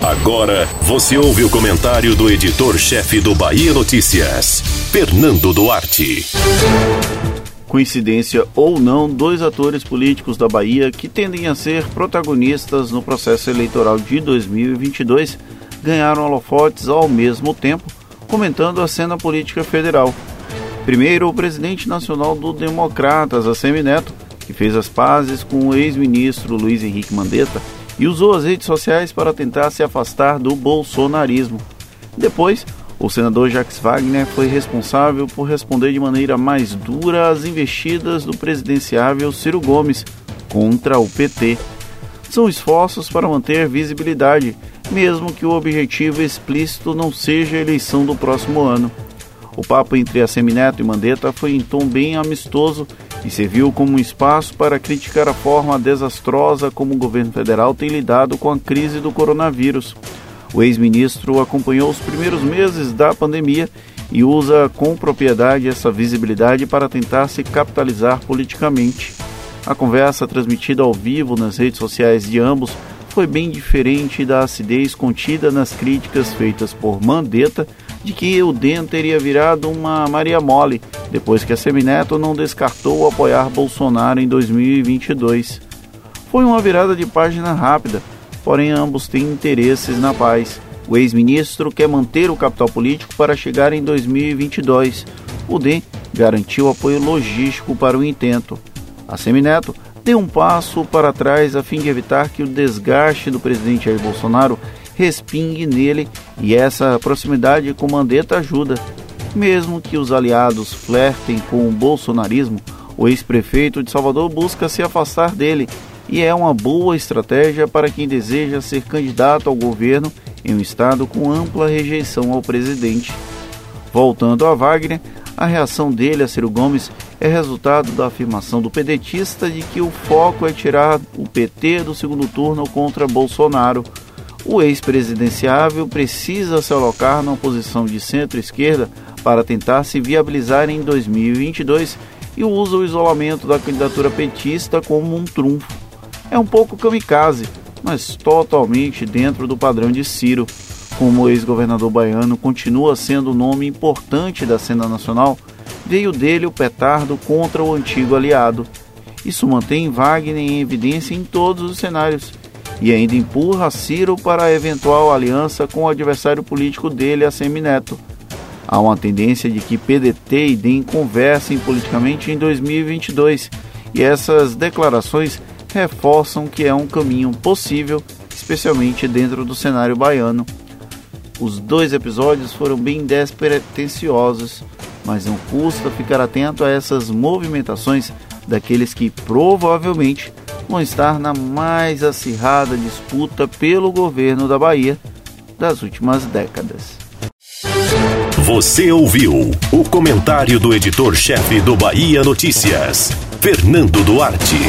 Agora você ouve o comentário do editor-chefe do Bahia Notícias, Fernando Duarte. Coincidência ou não, dois atores políticos da Bahia que tendem a ser protagonistas no processo eleitoral de 2022 ganharam holofotes ao mesmo tempo, comentando a cena política federal. Primeiro, o presidente nacional do Democratas, Assemi Neto, que fez as pazes com o ex-ministro Luiz Henrique Mandetta e usou as redes sociais para tentar se afastar do bolsonarismo. Depois, o senador Jacques Wagner foi responsável por responder de maneira mais dura às investidas do presidenciável Ciro Gomes contra o PT. São esforços para manter visibilidade, mesmo que o objetivo explícito não seja a eleição do próximo ano. O papo entre a Semineto e Mandetta foi em tom bem amistoso e serviu como um espaço para criticar a forma desastrosa como o governo federal tem lidado com a crise do coronavírus. O ex-ministro acompanhou os primeiros meses da pandemia e usa com propriedade essa visibilidade para tentar se capitalizar politicamente. A conversa transmitida ao vivo nas redes sociais de ambos foi bem diferente da acidez contida nas críticas feitas por Mandetta de que o DEM teria virado uma Maria Mole depois que a Semineto não descartou apoiar Bolsonaro em 2022. Foi uma virada de página rápida, porém ambos têm interesses na paz. O ex-ministro quer manter o capital político para chegar em 2022. O DEM garantiu apoio logístico para o intento. A Semineto um passo para trás a fim de evitar que o desgaste do presidente Jair Bolsonaro respingue nele e essa proximidade com Mandetta ajuda. Mesmo que os aliados flertem com o bolsonarismo, o ex-prefeito de Salvador busca se afastar dele e é uma boa estratégia para quem deseja ser candidato ao governo em um estado com ampla rejeição ao presidente. Voltando a Wagner, a reação dele a Ciro Gomes é resultado da afirmação do pedetista de que o foco é tirar o PT do segundo turno contra Bolsonaro. O ex-presidenciável precisa se alocar numa posição de centro-esquerda para tentar se viabilizar em 2022 e usa o isolamento da candidatura petista como um trunfo. É um pouco kamikaze, mas totalmente dentro do padrão de Ciro. Como o ex-governador baiano continua sendo um nome importante da cena nacional, veio dele o petardo contra o antigo aliado. Isso mantém Wagner em evidência em todos os cenários e ainda empurra Ciro para a eventual aliança com o adversário político dele, a Semineto. Há uma tendência de que PDT e DEM conversem politicamente em 2022 e essas declarações reforçam que é um caminho possível, especialmente dentro do cenário baiano. Os dois episódios foram bem despretensiosos, mas não custa ficar atento a essas movimentações daqueles que provavelmente vão estar na mais acirrada disputa pelo governo da Bahia das últimas décadas. Você ouviu o comentário do editor-chefe do Bahia Notícias, Fernando Duarte.